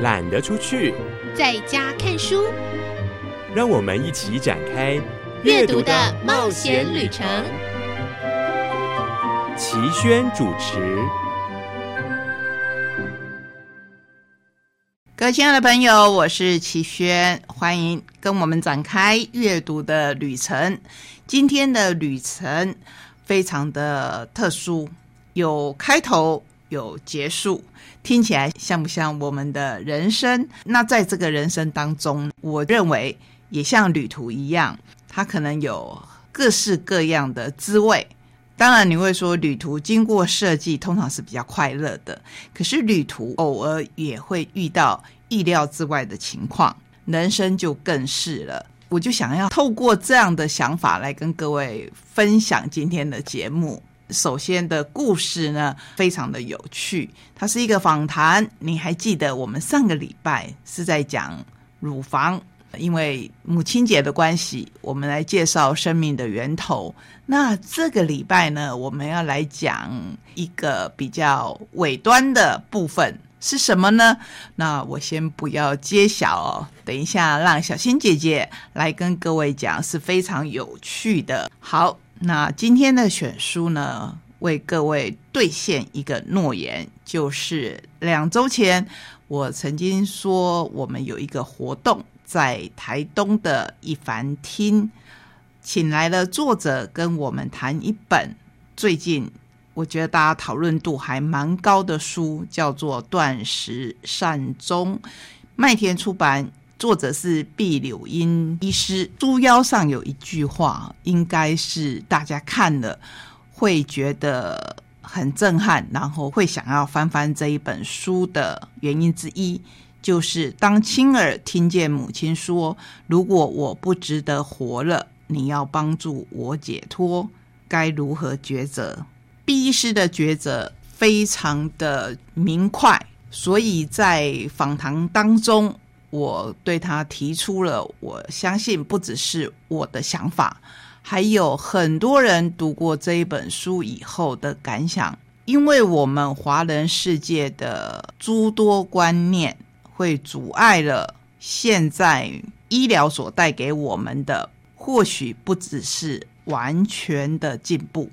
懒得出去，在家看书。让我们一起展开阅读的冒险旅程。齐轩主持。各位亲爱的朋友，我是齐轩，欢迎跟我们展开阅读的旅程。今天的旅程非常的特殊，有开头，有结束，听起来像不像我们的人生？那在这个人生当中，我认为也像旅途一样，它可能有各式各样的滋味。当然，你会说旅途经过设计，通常是比较快乐的。可是旅途偶尔也会遇到意料之外的情况，人生就更是了。我就想要透过这样的想法来跟各位分享今天的节目。首先的故事呢，非常的有趣，它是一个访谈。你还记得我们上个礼拜是在讲乳房？因为母亲节的关系，我们来介绍生命的源头。那这个礼拜呢，我们要来讲一个比较尾端的部分是什么呢？那我先不要揭晓哦，等一下让小新姐姐来跟各位讲，是非常有趣的。好，那今天的选书呢，为各位兑现一个诺言，就是两周前我曾经说，我们有一个活动。在台东的一凡厅，请来了作者跟我们谈一本最近我觉得大家讨论度还蛮高的书，叫做《断食善终》，麦田出版，作者是毕柳英医师。书腰上有一句话，应该是大家看了会觉得很震撼，然后会想要翻翻这一本书的原因之一。就是当亲耳听见母亲说：“如果我不值得活了，你要帮助我解脱，该如何抉择？”毕医师的抉择非常的明快，所以在访谈当中，我对他提出了我相信不只是我的想法，还有很多人读过这一本书以后的感想，因为我们华人世界的诸多观念。会阻碍了现在医疗所带给我们的，或许不只是完全的进步，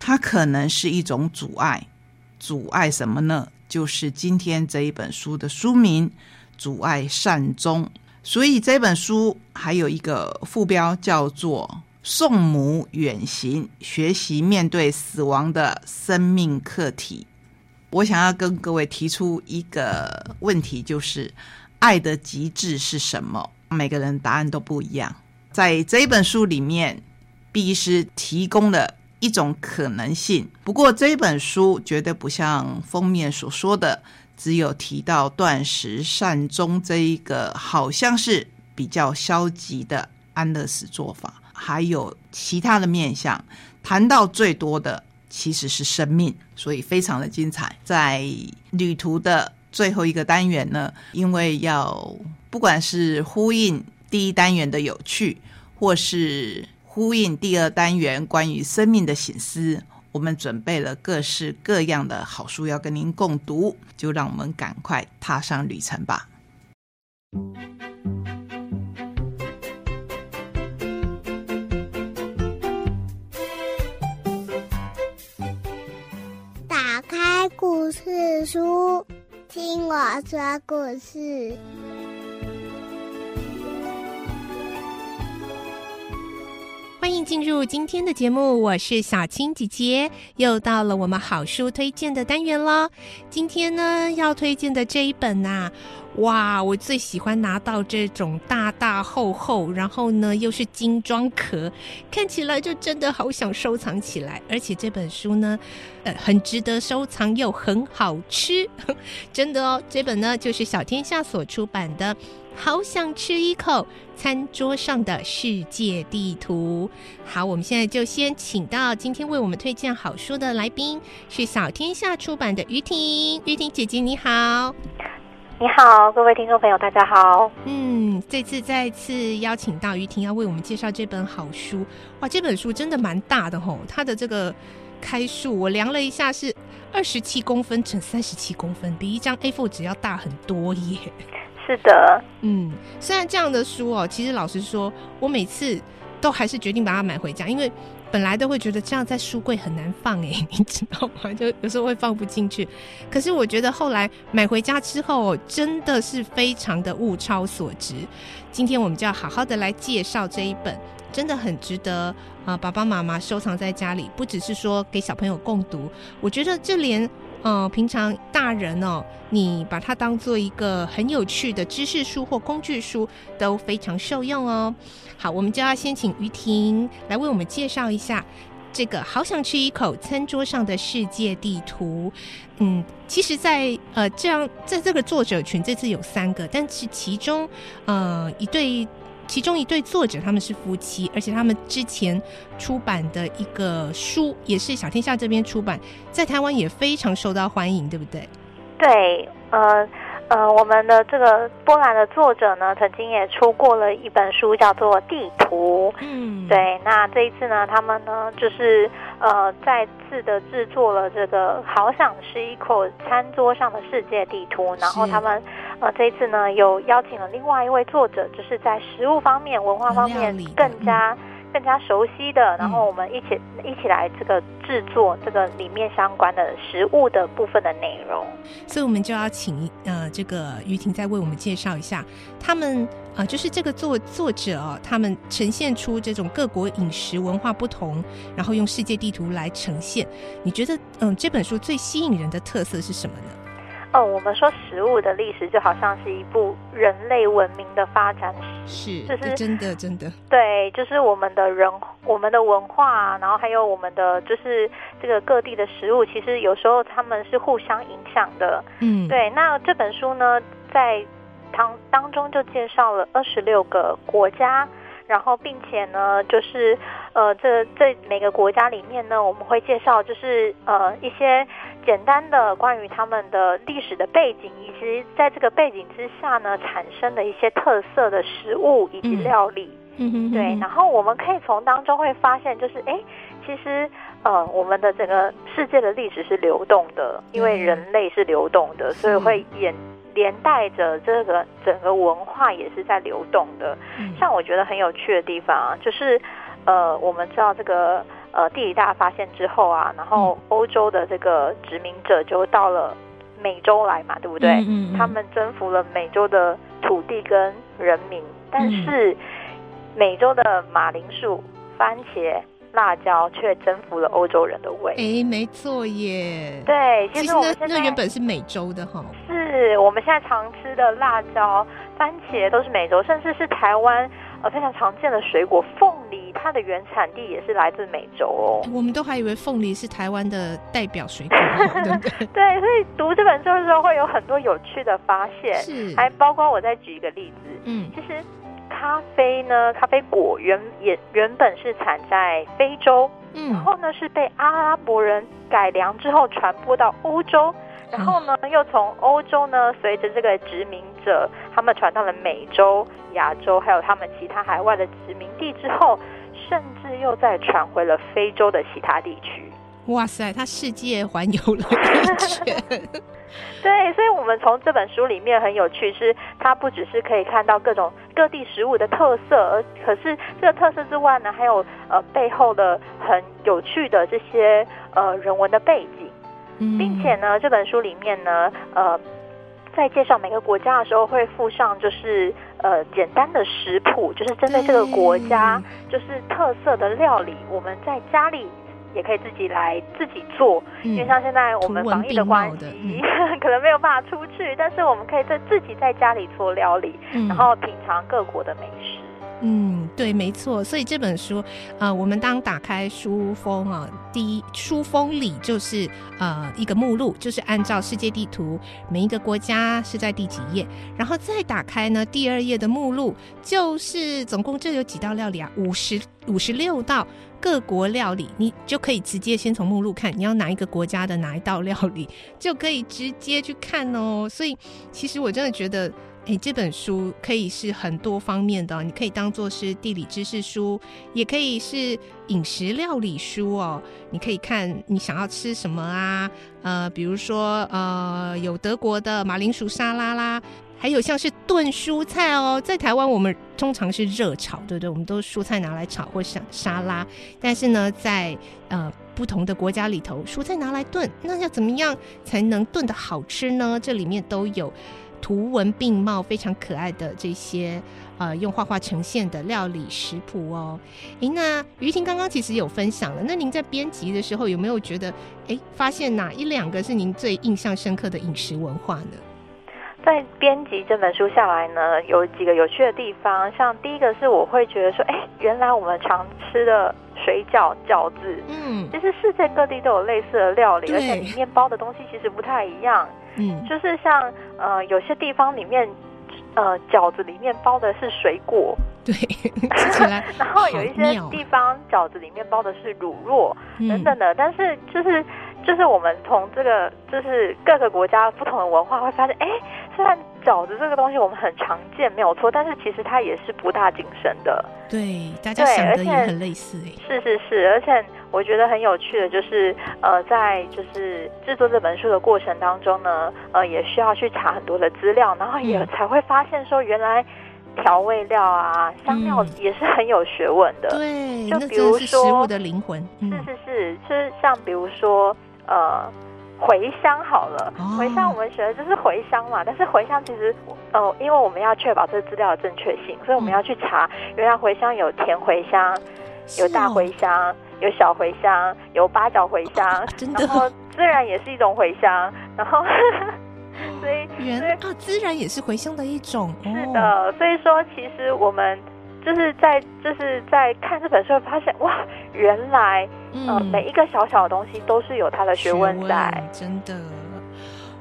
它可能是一种阻碍。阻碍什么呢？就是今天这一本书的书名《阻碍善终》。所以这本书还有一个副标叫做《送母远行：学习面对死亡的生命课题》。我想要跟各位提出一个问题，就是爱的极致是什么？每个人答案都不一样。在这本书里面，毕医师提供了一种可能性。不过这本书绝对不像封面所说的，只有提到断食善终这一个好像是比较消极的安乐死做法，还有其他的面向。谈到最多的。其实是生命，所以非常的精彩。在旅途的最后一个单元呢，因为要不管是呼应第一单元的有趣，或是呼应第二单元关于生命的醒思，我们准备了各式各样的好书要跟您共读，就让我们赶快踏上旅程吧。打开故事书，听我说故事。进入今天的节目，我是小青姐姐，又到了我们好书推荐的单元了。今天呢，要推荐的这一本呐。哇，我最喜欢拿到这种大大厚厚，然后呢又是精装壳，看起来就真的好想收藏起来。而且这本书呢，呃，很值得收藏又很好吃，真的哦。这本呢就是小天下所出版的《好想吃一口餐桌上的世界地图》。好，我们现在就先请到今天为我们推荐好书的来宾，是小天下出版的于婷，于婷姐姐你好。你好，各位听众朋友，大家好。嗯，这次再次邀请到于婷要为我们介绍这本好书。哇，这本书真的蛮大的吼，它的这个开数我量了一下是二十七公分乘三十七公分，比一张 A4 纸要大很多耶。是的，嗯，虽然这样的书哦，其实老实说，我每次都还是决定把它买回家，因为本来都会觉得这样在书柜很难放哎，你知道吗？就有时候会放不进去。可是我觉得后来买回家之后，真的是非常的物超所值。今天我们就要好好的来介绍这一本，真的很值得啊、爸爸妈妈收藏在家里，不只是说给小朋友共读，我觉得这连。呃，平常大人哦，你把它当做一个很有趣的知识书或工具书，都非常受用哦。好，我们就要先请于婷来为我们介绍一下这个“好想吃一口餐桌上的世界地图”。嗯，其实在，呃这样，在这个作者群这次有三个，但是其中呃一对。其中一对作者他们是夫妻，而且他们之前出版的一个书也是小天下这边出版，在台湾也非常受到欢迎，对不对？对，呃呃，我们的这个波兰的作者呢，曾经也出过了一本书，叫做《地图》。嗯，对，那这一次呢，他们呢就是呃再次的制作了这个“好想吃一口餐桌上的世界地图”，然后他们呃这一次呢有邀请了另外一位作者，就是在食物方面、文化方面更加。更加熟悉的，然后我们一起一起来这个制作这个里面相关的食物的部分的内容。所以我们就要请呃这个于婷再为我们介绍一下，他们呃就是这个作作者哦，他们呈现出这种各国饮食文化不同，然后用世界地图来呈现。你觉得嗯这本书最吸引人的特色是什么呢？哦，我们说食物的历史就好像是一部人类文明的发展史，是，就是真的真的，对，就是我们的人、我们的文化，然后还有我们的就是这个各地的食物，其实有时候他们是互相影响的。嗯，对，那这本书呢，在当当中就介绍了二十六个国家，然后并且呢，就是呃，这这每个国家里面呢，我们会介绍就是呃一些简单的关于他们的历史的背景，以及在这个背景之下呢，产生的一些特色的食物以及嗯料理。嗯哼哼对，然后我们可以从当中会发现，就是哎，其实呃，我们的整个世界的历史是流动的，因为人类是流动的，所以会演连带着这个整个文化也是在流动的。嗯像我觉得很有趣的地方啊，就是呃，我们知道这个呃地理大发现之后啊，然后欧洲的这个殖民者就到了美洲来嘛，对不对？嗯嗯嗯他们征服了美洲的土地跟人民，但是美洲的马铃薯、番茄、辣椒却征服了欧洲人的胃。哎，没错耶。，对，其实那那原本是美洲的哈。是我们现在常吃的辣椒、番茄都是美洲，甚至是台湾呃非常常见的水果凤梨，它的原产地也是来自美洲哦。我们都还以为凤梨是台湾的代表水果，对不对？对，所以读这本书的时候会有很多有趣的发现，是，还包括我再举一个例子，嗯。其实咖啡呢，咖啡果原也原本是产在非洲，嗯。然嗯后呢是被阿拉伯人改良之后传播到欧洲，然后呢又从欧洲呢随着这个殖民者他们传到了美洲、亚洲，还有他们其他海外的殖民地之后，甚至又再传回了非洲的其他地区。哇塞，他世界环游了一圈。对，所以我们从这本书里面很有趣，是它不只是可以看到各种各地食物的特色，而可是这个特色之外呢，还有呃背后的很有趣的这些呃人文的背景，嗯。并且呢，这本书里面呢，呃。在介绍每个国家的时候，会附上就是呃简单的食谱，就是针对这个国家就是特色的料理，我们在家里也可以自己来自己做，对，因为像现在我们防疫的关系，可能没有办法出去，但是我们可以在自己在家里做料理，嗯。然后品尝各国的美食。嗯，对，没错。所以这本书，呃，我们当打开书封啊，第一书封里就是呃一个目录，就是按照世界地图每一个国家是在第几页，然后再打开呢第二页的目录，就是总共这有几道料理啊？五十五十六道各国料理，你就可以直接先从目录看你要哪一个国家的哪一道料理，就可以直接去看哦。所以其实我真的觉得。哎，这本书可以是很多方面的，你可以当做是地理知识书，也可以是饮食料理书哦。你可以看你想要吃什么啊，呃，比如说呃，有德国的马铃薯沙拉啦，还有像是炖蔬菜哦。在台湾我们通常是热炒，对不对？我们都蔬菜拿来炒或沙沙拉，但是呢，在呃不同的国家里头，蔬菜拿来炖，那要怎么样才能炖的好吃呢？这里面都有。图文并茂、非常可爱的这些呃，用画画呈现的料理食谱哦。诶，那于婷刚刚其实有分享了，那您在编辑的时候有没有觉得，诶，发现哪一两个是您最印象深刻的饮食文化呢？在编辑这本书下来呢，有几个有趣的地方，像第一个是我会觉得说，哎，原来我们常吃的水饺、饺子，嗯，其实世界各地都有类似的料理，而且里面包的东西其实不太一样。嗯，就是像呃，有些地方里面，呃，饺子里面包的是水果，对，然后有一些地方饺子里面包的是乳酪等等的，但是就是就是我们从这个就是各个国家不同的文化会发现，哎。虽然饺子这个东西我们很常见，没有错，但是其实它也是不大谨慎的。对，大家想的也很类似哎。是是是，而且我觉得很有趣的，就是呃，在就是制作这本书的过程当中呢，呃，也需要去查很多的资料，然后也才会发现说，原来调味料啊、香料也是很有学问的。对，就比如说食物的灵魂。是是是，就是像比如说呃。茴香好了，茴香我们学的就是茴香嘛，但是茴香其实，呃，因为我们要确保这个资料的正确性，所以我们要去查，原来茴香有甜茴香，有大茴香，有小茴香，有八角茴香，然后孜然也是一种茴香，然后，所以原啊，孜然也是茴香的一种，是的，所以说其实我们。就是在就是在看这本书，发现哇，原来呃每一个小小的东西都是有它的学问在，真的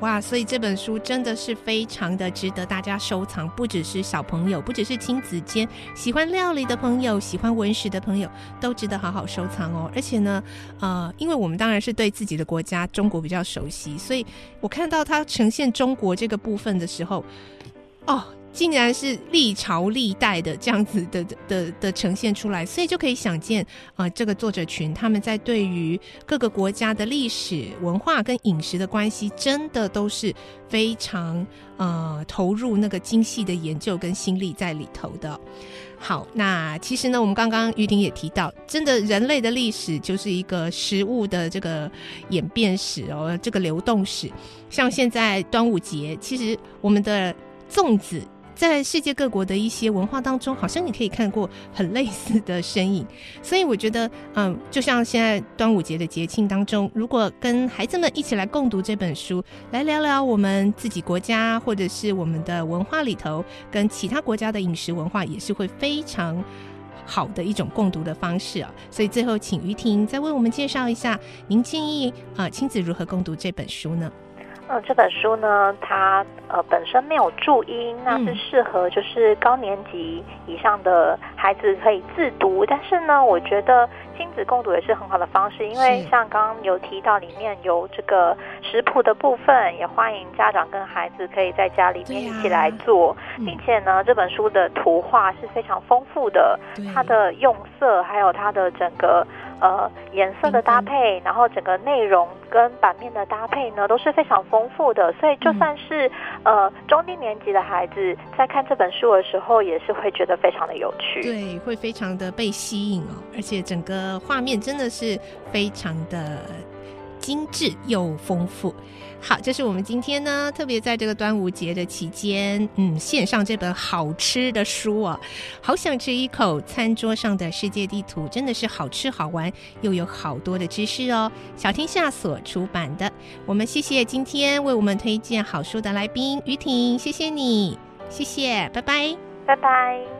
哇！所以这本书真的是非常的值得大家收藏，不只是小朋友，不只是亲子间喜欢料理的朋友、喜欢文史的朋友，都值得好好收藏哦。而且呢，呃，因为我们当然是对自己的国家中国比较熟悉，所以我看到它呈现中国这个部分的时候，哦。竟然是历朝历代的这样子的的的呈现出来，所以就可以想见啊，这个作者群他们在对于各个国家的历史文化跟饮食的关系，真的都是非常呃投入那个精细的研究跟心力在里头的。好，那其实呢，我们刚刚于婷也提到，真的人类的历史就是一个食物的这个演变史哦，这个流动史。像现在端午节，其实我们的粽子。在世界各国的一些文化当中，好像你可以看过很类似的身影，所以我觉得，嗯，就像现在端午节的节庆当中，如果跟孩子们一起来共读这本书，来聊聊我们自己国家或者是我们的文化里头，跟其他国家的饮食文化，也是会非常好的一种共读的方式啊。所以最后，请于婷再为我们介绍一下，您建议啊亲子如何共读这本书呢？嗯，这本书呢，它呃本身没有注音，那是适合就是高年级以上的孩子可以自读。但是呢，我觉得亲子共读也是很好的方式，因为像刚刚有提到里面有这个食谱的部分，也欢迎家长跟孩子可以在家里面一起来做，并且呢，这本书的图画是非常丰富的，它的用色还有它的整个。呃，颜色的搭配，然后整个内容跟版面的搭配呢，都是非常丰富的。所以就算是呃中低年级的孩子在看这本书的时候，也是会觉得非常的有趣。对，会非常的被吸引哦，而且整个画面真的是非常的精致又丰富。好，这是我们今天呢，特别在这个端午节的期间，嗯，献上这本好吃的书啊，好想吃一口餐桌上的世界地图，真的是好吃好玩，又有好多的知识哦。小天下所出版的，我们谢谢今天为我们推荐好书的来宾于婷，谢谢你，谢谢，拜拜，拜拜。